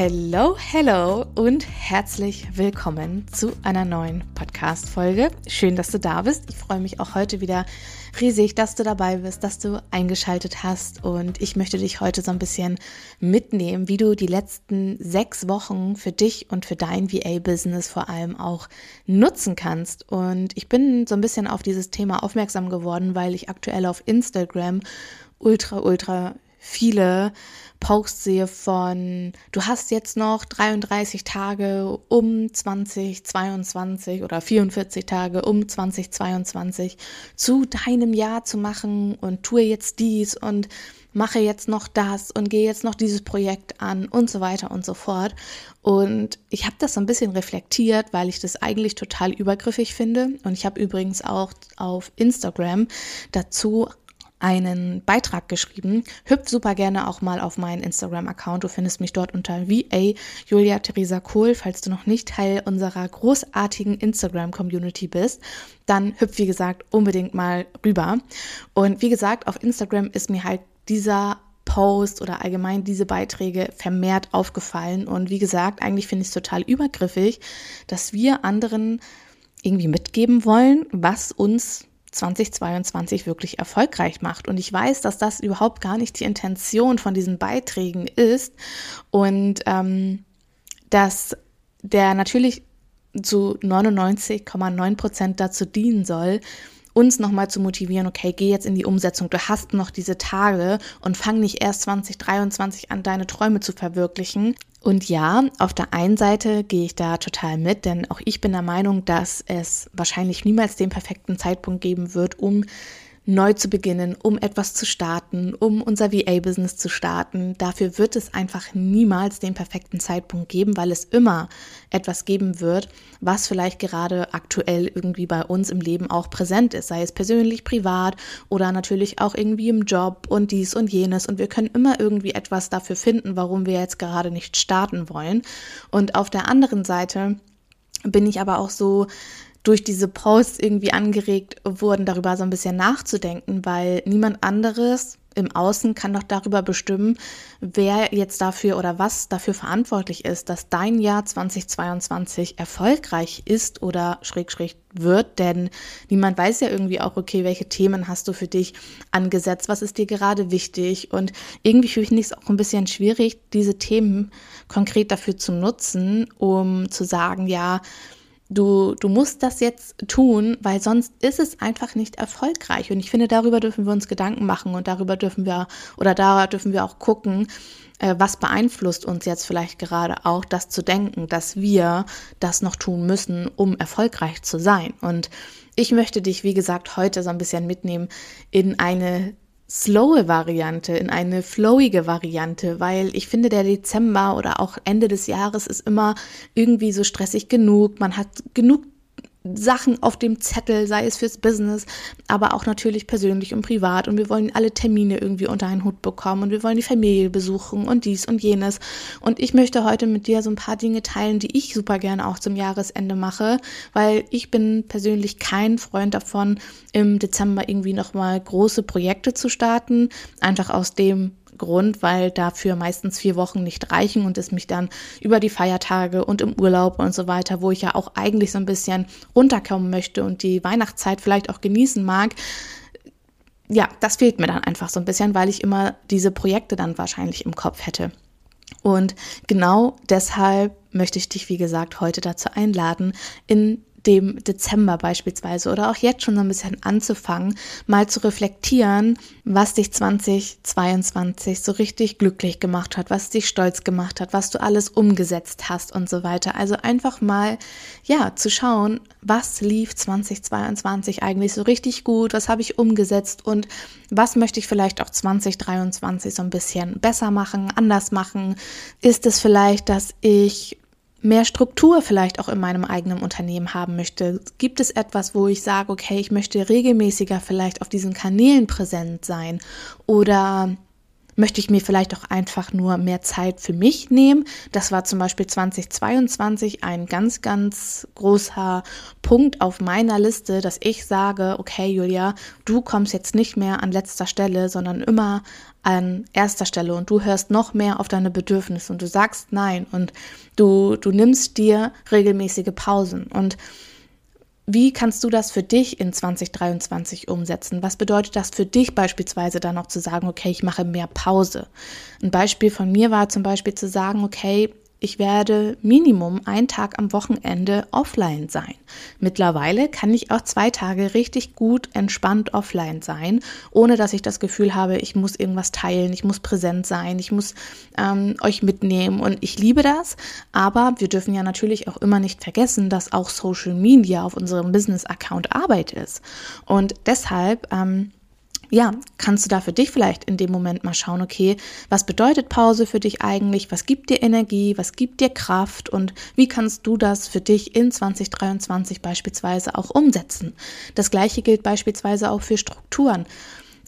Hello, hello und herzlich willkommen zu einer neuen Podcast-Folge. Schön, dass du da bist. Ich freue mich auch heute wieder riesig, dass du dabei bist, dass du eingeschaltet hast und ich möchte dich heute so ein bisschen mitnehmen, wie du die letzten sechs Wochen für dich und für dein VA-Business vor allem auch nutzen kannst. Und ich bin so ein bisschen auf dieses Thema aufmerksam geworden, weil ich aktuell auf Instagram ultra, ultra viele Posts sehe von, du hast jetzt noch 33 Tage um 2022 oder 44 Tage um 2022 zu deinem Jahr zu machen und tue jetzt dies und mache jetzt noch das und gehe jetzt noch dieses Projekt an und so weiter und so fort. Und ich habe das so ein bisschen reflektiert, weil ich das eigentlich total übergriffig finde. Und ich habe übrigens auch auf Instagram dazu einen Beitrag geschrieben. Hüpf super gerne auch mal auf meinen Instagram-Account. Du findest mich dort unter VA Julia Theresa Kohl. Falls du noch nicht Teil unserer großartigen Instagram-Community bist, dann hüpf, wie gesagt, unbedingt mal rüber. Und wie gesagt, auf Instagram ist mir halt dieser Post oder allgemein diese Beiträge vermehrt aufgefallen. Und wie gesagt, eigentlich finde ich es total übergriffig, dass wir anderen irgendwie mitgeben wollen, was uns 2022 wirklich erfolgreich macht. Und ich weiß, dass das überhaupt gar nicht die Intention von diesen Beiträgen ist und ähm, dass der natürlich zu 99,9 Prozent dazu dienen soll, uns nochmal zu motivieren, okay, geh jetzt in die Umsetzung, du hast noch diese Tage und fang nicht erst 2023 an, deine Träume zu verwirklichen. Und ja, auf der einen Seite gehe ich da total mit, denn auch ich bin der Meinung, dass es wahrscheinlich niemals den perfekten Zeitpunkt geben wird, um neu zu beginnen, um etwas zu starten, um unser VA-Business zu starten. Dafür wird es einfach niemals den perfekten Zeitpunkt geben, weil es immer etwas geben wird, was vielleicht gerade aktuell irgendwie bei uns im Leben auch präsent ist, sei es persönlich, privat oder natürlich auch irgendwie im Job und dies und jenes. Und wir können immer irgendwie etwas dafür finden, warum wir jetzt gerade nicht starten wollen. Und auf der anderen Seite bin ich aber auch so durch diese Posts irgendwie angeregt wurden, darüber so ein bisschen nachzudenken, weil niemand anderes im Außen kann doch darüber bestimmen, wer jetzt dafür oder was dafür verantwortlich ist, dass dein Jahr 2022 erfolgreich ist oder schräg schräg wird, denn niemand weiß ja irgendwie auch, okay, welche Themen hast du für dich angesetzt, was ist dir gerade wichtig? Und irgendwie finde ich es auch ein bisschen schwierig, diese Themen konkret dafür zu nutzen, um zu sagen, ja, Du, du musst das jetzt tun, weil sonst ist es einfach nicht erfolgreich. Und ich finde, darüber dürfen wir uns Gedanken machen und darüber dürfen wir oder da dürfen wir auch gucken, äh, was beeinflusst uns jetzt vielleicht gerade auch, das zu denken, dass wir das noch tun müssen, um erfolgreich zu sein. Und ich möchte dich, wie gesagt, heute so ein bisschen mitnehmen in eine slowe Variante, in eine flowige Variante, weil ich finde, der Dezember oder auch Ende des Jahres ist immer irgendwie so stressig genug. Man hat genug Sachen auf dem Zettel, sei es fürs Business, aber auch natürlich persönlich und privat. Und wir wollen alle Termine irgendwie unter einen Hut bekommen und wir wollen die Familie besuchen und dies und jenes. Und ich möchte heute mit dir so ein paar Dinge teilen, die ich super gerne auch zum Jahresende mache, weil ich bin persönlich kein Freund davon, im Dezember irgendwie nochmal große Projekte zu starten. Einfach aus dem Grund, weil dafür meistens vier Wochen nicht reichen und es mich dann über die Feiertage und im Urlaub und so weiter, wo ich ja auch eigentlich so ein bisschen runterkommen möchte und die Weihnachtszeit vielleicht auch genießen mag, ja, das fehlt mir dann einfach so ein bisschen, weil ich immer diese Projekte dann wahrscheinlich im Kopf hätte. Und genau deshalb möchte ich dich, wie gesagt, heute dazu einladen, in dem Dezember beispielsweise oder auch jetzt schon so ein bisschen anzufangen, mal zu reflektieren, was dich 2022 so richtig glücklich gemacht hat, was dich stolz gemacht hat, was du alles umgesetzt hast und so weiter. Also einfach mal, ja, zu schauen, was lief 2022 eigentlich so richtig gut, was habe ich umgesetzt und was möchte ich vielleicht auch 2023 so ein bisschen besser machen, anders machen. Ist es vielleicht, dass ich mehr Struktur vielleicht auch in meinem eigenen Unternehmen haben möchte? Gibt es etwas, wo ich sage, okay, ich möchte regelmäßiger vielleicht auf diesen Kanälen präsent sein? Oder möchte ich mir vielleicht auch einfach nur mehr Zeit für mich nehmen. Das war zum Beispiel 2022 ein ganz, ganz großer Punkt auf meiner Liste, dass ich sage, okay, Julia, du kommst jetzt nicht mehr an letzter Stelle, sondern immer an erster Stelle und du hörst noch mehr auf deine Bedürfnisse und du sagst nein und du, du nimmst dir regelmäßige Pausen und wie kannst du das für dich in 2023 umsetzen? Was bedeutet das für dich beispielsweise dann noch zu sagen, okay, ich mache mehr Pause? Ein Beispiel von mir war zum Beispiel zu sagen, okay, ich werde Minimum einen Tag am Wochenende offline sein. Mittlerweile kann ich auch zwei Tage richtig gut entspannt offline sein, ohne dass ich das Gefühl habe, ich muss irgendwas teilen, ich muss präsent sein, ich muss ähm, euch mitnehmen und ich liebe das. Aber wir dürfen ja natürlich auch immer nicht vergessen, dass auch Social Media auf unserem Business-Account Arbeit ist. Und deshalb ähm, ja, kannst du da für dich vielleicht in dem Moment mal schauen, okay, was bedeutet Pause für dich eigentlich? Was gibt dir Energie? Was gibt dir Kraft? Und wie kannst du das für dich in 2023 beispielsweise auch umsetzen? Das gleiche gilt beispielsweise auch für Strukturen.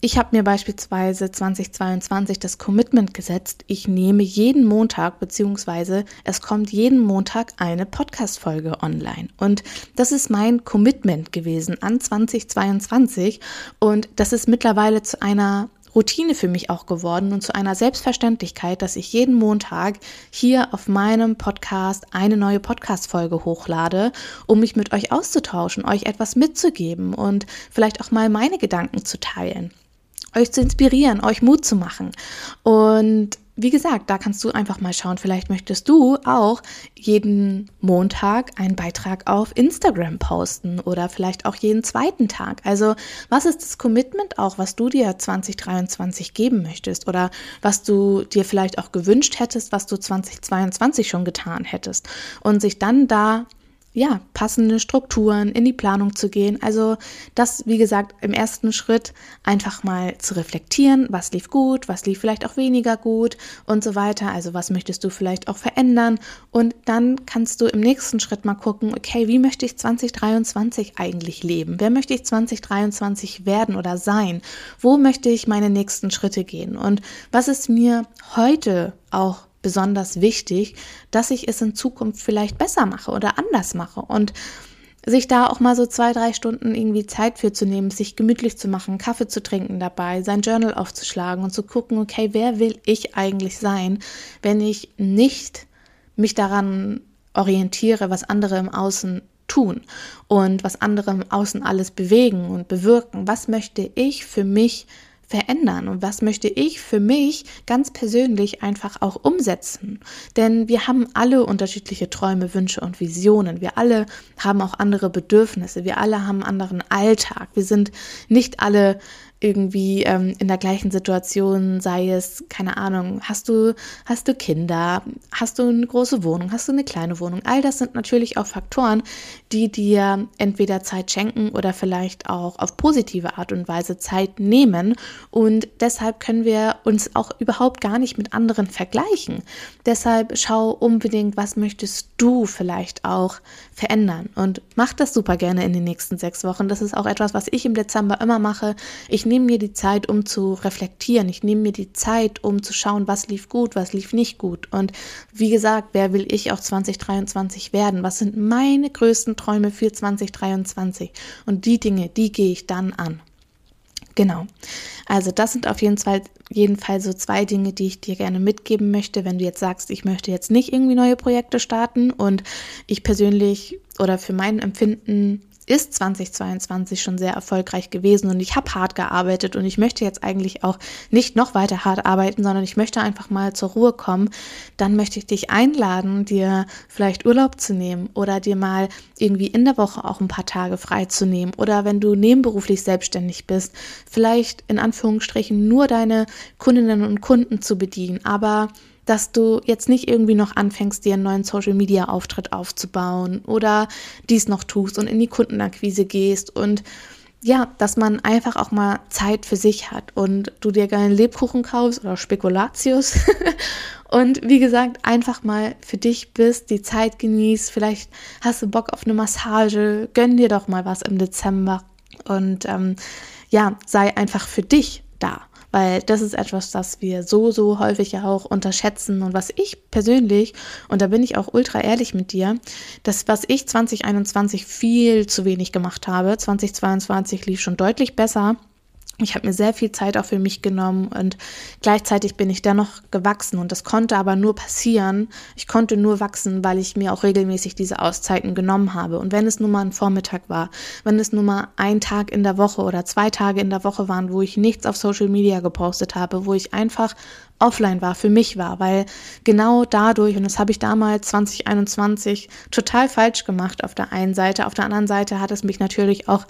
Ich habe mir beispielsweise 2022 das Commitment gesetzt, ich nehme jeden Montag, beziehungsweise es kommt jeden Montag eine Podcast-Folge online. Und das ist mein Commitment gewesen an 2022. Und das ist mittlerweile zu einer Routine für mich auch geworden und zu einer Selbstverständlichkeit, dass ich jeden Montag hier auf meinem Podcast eine neue Podcast-Folge hochlade, um mich mit euch auszutauschen, euch etwas mitzugeben und vielleicht auch mal meine Gedanken zu teilen euch zu inspirieren, euch Mut zu machen. Und wie gesagt, da kannst du einfach mal schauen, vielleicht möchtest du auch jeden Montag einen Beitrag auf Instagram posten oder vielleicht auch jeden zweiten Tag. Also was ist das Commitment auch, was du dir 2023 geben möchtest oder was du dir vielleicht auch gewünscht hättest, was du 2022 schon getan hättest und sich dann da ja, passende Strukturen in die Planung zu gehen. Also das, wie gesagt, im ersten Schritt einfach mal zu reflektieren, was lief gut, was lief vielleicht auch weniger gut und so weiter. Also was möchtest du vielleicht auch verändern? Und dann kannst du im nächsten Schritt mal gucken, okay, wie möchte ich 2023 eigentlich leben? Wer möchte ich 2023 werden oder sein? Wo möchte ich meine nächsten Schritte gehen? Und was ist mir heute auch besonders wichtig, dass ich es in Zukunft vielleicht besser mache oder anders mache und sich da auch mal so zwei, drei Stunden irgendwie Zeit für zu nehmen, sich gemütlich zu machen, Kaffee zu trinken dabei, sein Journal aufzuschlagen und zu gucken, okay, wer will ich eigentlich sein, wenn ich nicht mich daran orientiere, was andere im Außen tun und was andere im Außen alles bewegen und bewirken. Was möchte ich für mich verändern und was möchte ich für mich ganz persönlich einfach auch umsetzen. Denn wir haben alle unterschiedliche Träume, Wünsche und Visionen. Wir alle haben auch andere Bedürfnisse. Wir alle haben einen anderen Alltag. Wir sind nicht alle irgendwie ähm, in der gleichen Situation, sei es, keine Ahnung, hast du, hast du Kinder, hast du eine große Wohnung, hast du eine kleine Wohnung. All das sind natürlich auch Faktoren, die dir entweder Zeit schenken oder vielleicht auch auf positive Art und Weise Zeit nehmen. Und deshalb können wir uns auch überhaupt gar nicht mit anderen vergleichen. Deshalb schau unbedingt, was möchtest du vielleicht auch verändern. Und mach das super gerne in den nächsten sechs Wochen. Das ist auch etwas, was ich im Dezember immer mache. Ich nehme mir die Zeit, um zu reflektieren. Ich nehme mir die Zeit, um zu schauen, was lief gut, was lief nicht gut. Und wie gesagt, wer will ich auch 2023 werden? Was sind meine größten Träume für 2023? Und die Dinge, die gehe ich dann an. Genau. Also das sind auf jeden Fall, jeden Fall so zwei Dinge, die ich dir gerne mitgeben möchte, wenn du jetzt sagst, ich möchte jetzt nicht irgendwie neue Projekte starten und ich persönlich oder für mein Empfinden ist 2022 schon sehr erfolgreich gewesen und ich habe hart gearbeitet und ich möchte jetzt eigentlich auch nicht noch weiter hart arbeiten, sondern ich möchte einfach mal zur Ruhe kommen, dann möchte ich dich einladen, dir vielleicht Urlaub zu nehmen oder dir mal irgendwie in der Woche auch ein paar Tage frei zu nehmen oder wenn du nebenberuflich selbstständig bist, vielleicht in Anführungsstrichen nur deine Kundinnen und Kunden zu bedienen, aber dass du jetzt nicht irgendwie noch anfängst, dir einen neuen Social Media Auftritt aufzubauen oder dies noch tust und in die Kundenakquise gehst und ja, dass man einfach auch mal Zeit für sich hat und du dir gerne Lebkuchen kaufst oder Spekulatius. Und wie gesagt, einfach mal für dich bist, die Zeit genießt, vielleicht hast du Bock auf eine Massage, gönn dir doch mal was im Dezember. Und ähm, ja, sei einfach für dich da weil das ist etwas, das wir so, so häufig ja auch unterschätzen. Und was ich persönlich, und da bin ich auch ultra ehrlich mit dir, das, was ich 2021 viel zu wenig gemacht habe, 2022 lief schon deutlich besser, ich habe mir sehr viel Zeit auch für mich genommen und gleichzeitig bin ich dennoch gewachsen und das konnte aber nur passieren. Ich konnte nur wachsen, weil ich mir auch regelmäßig diese Auszeiten genommen habe. Und wenn es nur mal ein Vormittag war, wenn es nur mal ein Tag in der Woche oder zwei Tage in der Woche waren, wo ich nichts auf Social Media gepostet habe, wo ich einfach offline war, für mich war, weil genau dadurch, und das habe ich damals 2021 total falsch gemacht auf der einen Seite, auf der anderen Seite hat es mich natürlich auch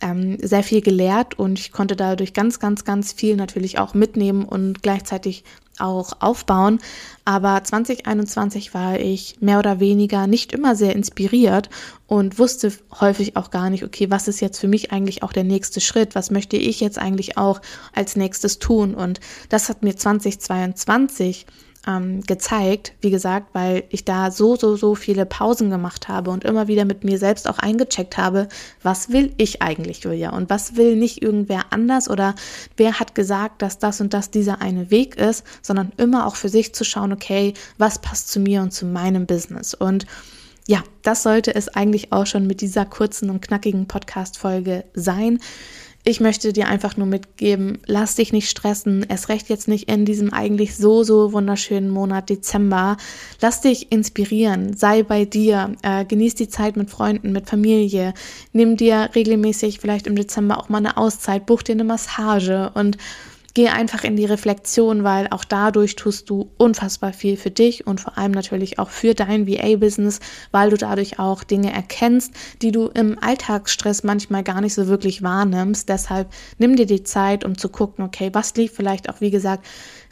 ähm, sehr viel gelehrt und ich konnte dadurch ganz, ganz, ganz viel natürlich auch mitnehmen und gleichzeitig auch aufbauen. Aber 2021 war ich mehr oder weniger nicht immer sehr inspiriert und wusste häufig auch gar nicht, okay, was ist jetzt für mich eigentlich auch der nächste Schritt? Was möchte ich jetzt eigentlich auch als nächstes tun? Und das hat mir 2022 ähm, gezeigt, wie gesagt, weil ich da so, so, so viele Pausen gemacht habe und immer wieder mit mir selbst auch eingecheckt habe, was will ich eigentlich, Julia? Und was will nicht irgendwer anders oder wer hat gesagt, dass das und das dieser eine Weg ist, sondern immer auch für sich zu schauen, okay, was passt zu mir und zu meinem Business? Und ja, das sollte es eigentlich auch schon mit dieser kurzen und knackigen Podcast-Folge sein. Ich möchte dir einfach nur mitgeben, lass dich nicht stressen, es recht jetzt nicht in diesem eigentlich so, so wunderschönen Monat Dezember. Lass dich inspirieren, sei bei dir, äh, genieß die Zeit mit Freunden, mit Familie, nimm dir regelmäßig vielleicht im Dezember auch mal eine Auszeit, buch dir eine Massage. Und Geh einfach in die Reflexion, weil auch dadurch tust du unfassbar viel für dich und vor allem natürlich auch für dein VA-Business, weil du dadurch auch Dinge erkennst, die du im Alltagsstress manchmal gar nicht so wirklich wahrnimmst. Deshalb nimm dir die Zeit, um zu gucken, okay, was lief vielleicht auch, wie gesagt,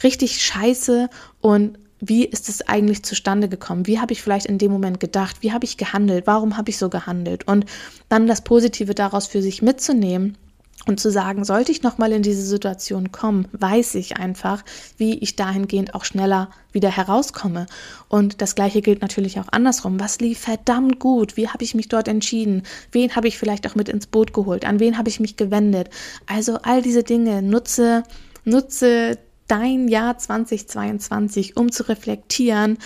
richtig scheiße und wie ist es eigentlich zustande gekommen? Wie habe ich vielleicht in dem Moment gedacht? Wie habe ich gehandelt? Warum habe ich so gehandelt? Und dann das Positive daraus für sich mitzunehmen und zu sagen, sollte ich nochmal in diese Situation kommen, weiß ich einfach, wie ich dahingehend auch schneller wieder herauskomme. Und das gleiche gilt natürlich auch andersrum. Was lief verdammt gut? Wie habe ich mich dort entschieden? Wen habe ich vielleicht auch mit ins Boot geholt? An wen habe ich mich gewendet? Also all diese Dinge nutze, nutze dein Jahr 2022, um zu reflektieren,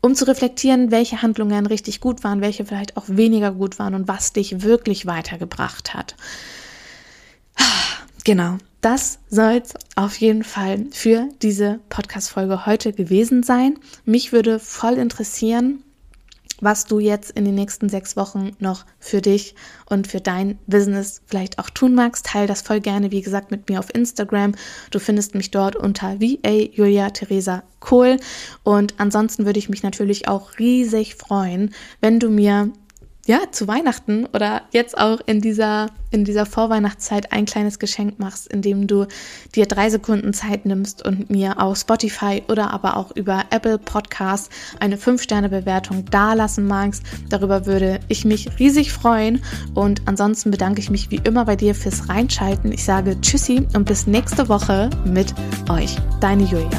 um zu reflektieren, welche Handlungen richtig gut waren, welche vielleicht auch weniger gut waren und was dich wirklich weitergebracht hat. Genau, das soll es auf jeden Fall für diese Podcast-Folge heute gewesen sein. Mich würde voll interessieren, was du jetzt in den nächsten sechs Wochen noch für dich und für dein Business vielleicht auch tun magst. Teil das voll gerne, wie gesagt, mit mir auf Instagram. Du findest mich dort unter VA Julia Theresa Kohl. Und ansonsten würde ich mich natürlich auch riesig freuen, wenn du mir ja, zu Weihnachten oder jetzt auch in dieser, in dieser Vorweihnachtszeit ein kleines Geschenk machst, indem du dir drei Sekunden Zeit nimmst und mir auf Spotify oder aber auch über Apple Podcasts eine 5-Sterne-Bewertung dalassen magst. Darüber würde ich mich riesig freuen. Und ansonsten bedanke ich mich wie immer bei dir fürs Reinschalten. Ich sage Tschüssi und bis nächste Woche mit euch. Deine Julia.